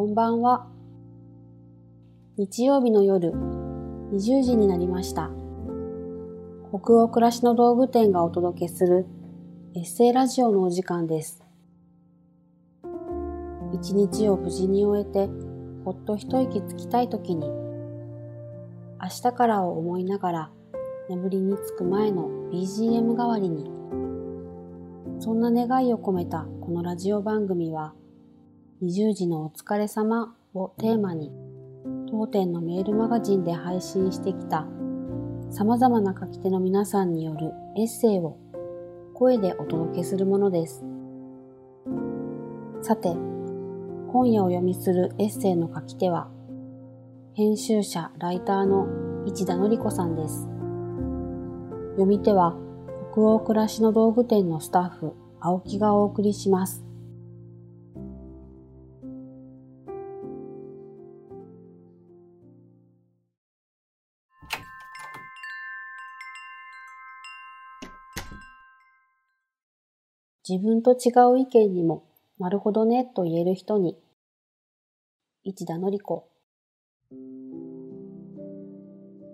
こんばんは。日曜日の夜、20時になりました。北欧暮らしの道具店がお届けするエッセイラジオのお時間です。一日を無事に終えて、ほっと一息つきたい時に、明日からを思いながら眠りにつく前の BGM 代わりに、そんな願いを込めたこのラジオ番組は、20時のお疲れ様をテーマに、当店のメールマガジンで配信してきた様々な書き手の皆さんによるエッセイを声でお届けするものです。さて、今夜お読みするエッセイの書き手は、編集者、ライターの市田のり子さんです。読み手は、北欧暮らしの道具店のスタッフ、青木がお送りします。自分と違う意見にも、なるほどねと言える人に、市田のり子。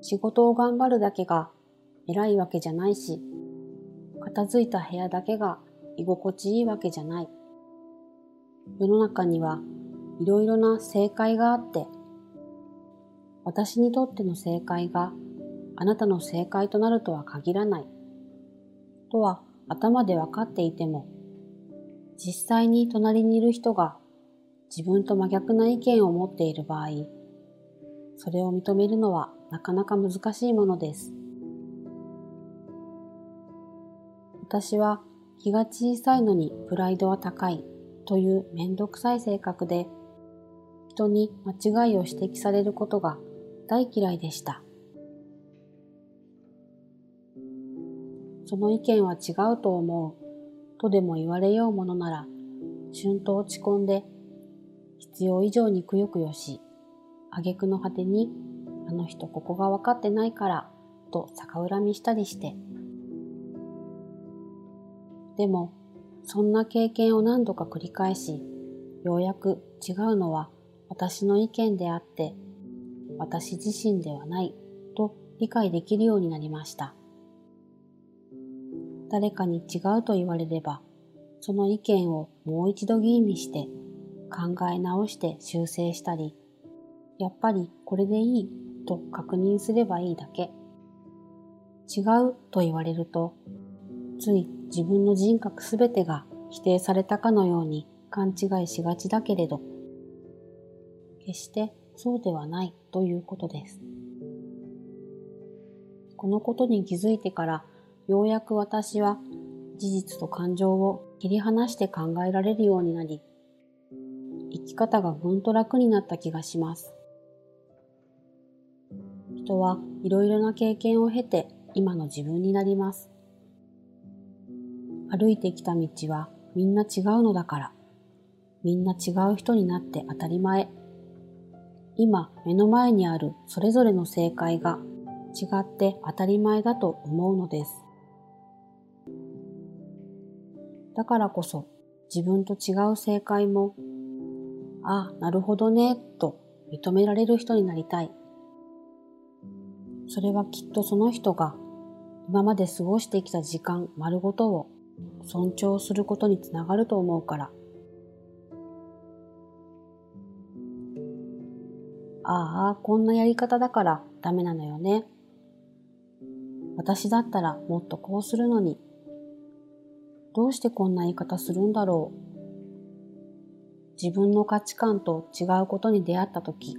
仕事を頑張るだけが偉いわけじゃないし、片付いた部屋だけが居心地いいわけじゃない。世の中にはいろいろな正解があって、私にとっての正解があなたの正解となるとは限らない。とは頭で分かっていても、実際に隣にいる人が自分と真逆な意見を持っている場合、それを認めるのはなかなか難しいものです。私は気が小さいのにプライドは高いというめんどくさい性格で、人に間違いを指摘されることが大嫌いでした。その意見は違うと思うとでも言われようものなら、旬と落ち込んで、必要以上にくよくよし、挙句の果てに、あの人ここが分かってないから、と逆恨みしたりして。でも、そんな経験を何度か繰り返し、ようやく違うのは私の意見であって、私自身ではないと理解できるようになりました。誰かに違うと言われれば、その意見をもう一度吟味して考え直して修正したり、やっぱりこれでいいと確認すればいいだけ。違うと言われると、つい自分の人格すべてが否定されたかのように勘違いしがちだけれど、決してそうではないということです。このことに気づいてからようやく私は事実と感情を切り離して考えられるようになり、生き方がぐんと楽になった気がします。人はいろいろな経験を経て今の自分になります。歩いてきた道はみんな違うのだから、みんな違う人になって当たり前。今目の前にあるそれぞれの正解が違って当たり前だと思うのです。だからこそ自分と違う正解も、ああ、なるほどね、と認められる人になりたい。それはきっとその人が今まで過ごしてきた時間丸ごとを尊重することにつながると思うから。ああ、こんなやり方だからダメなのよね。私だったらもっとこうするのにどうしてこんな言い方するんだろう。自分の価値観と違うことに出会ったとき、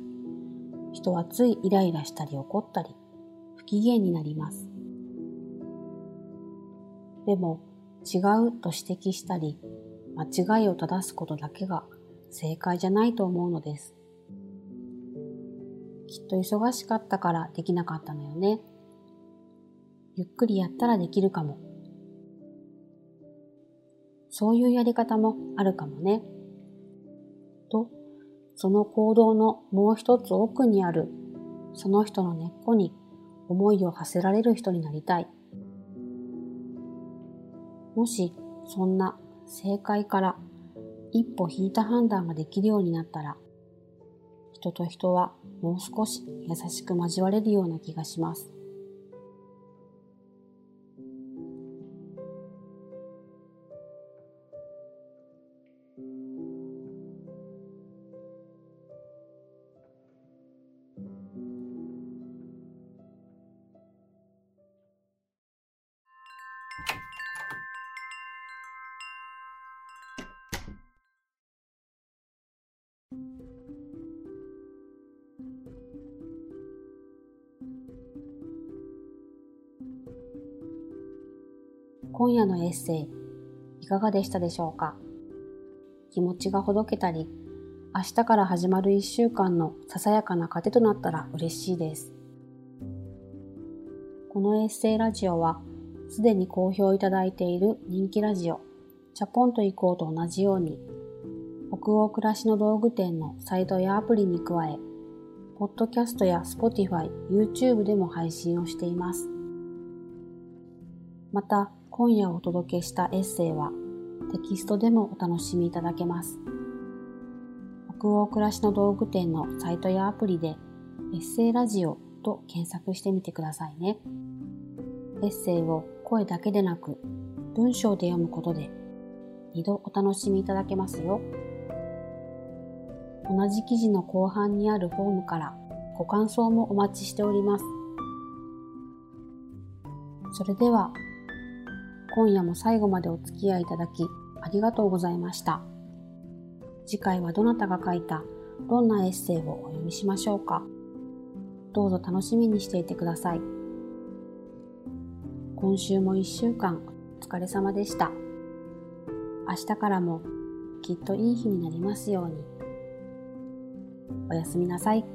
人はついイライラしたり怒ったり、不機嫌になります。でも、違うと指摘したり、間違いを正すことだけが正解じゃないと思うのです。きっと忙しかったからできなかったのよね。ゆっくりやったらできるかも。そういうやり方もあるかもね。と、その行動のもう一つ奥にある、その人の根っこに思いを馳せられる人になりたい。もし、そんな正解から一歩引いた判断ができるようになったら、人と人はもう少し優しく交われるような気がします。今夜のエッセイ、いかがでしたでしょうか？気持ちがほどけたり、明日から始まる一週間のささやかな糧となったら嬉しいです。このエッセイラジオは、すでに好評いただいている人気ラジオ、チャポンと行こうと同じように、北欧暮らしの道具店のサイトやアプリに加え、ポッドキャストや Spotify、YouTube でも配信をしています。また、今夜お届けしたエッセイはテキストでもお楽しみいただけます。北欧暮らしの道具店のサイトやアプリでエッセイラジオと検索してみてくださいね。エッセイを声だけでなく文章で読むことで2度お楽しみいただけますよ。同じ記事の後半にあるフォームからご感想もお待ちしております。それでは今夜も最後までお付き合いいただきありがとうございました。次回はどなたが書いたどんなエッセイをお読みしましょうか。どうぞ楽しみにしていてください。今週も一週間お疲れ様でした。明日からもきっといい日になりますように。おやすみなさい。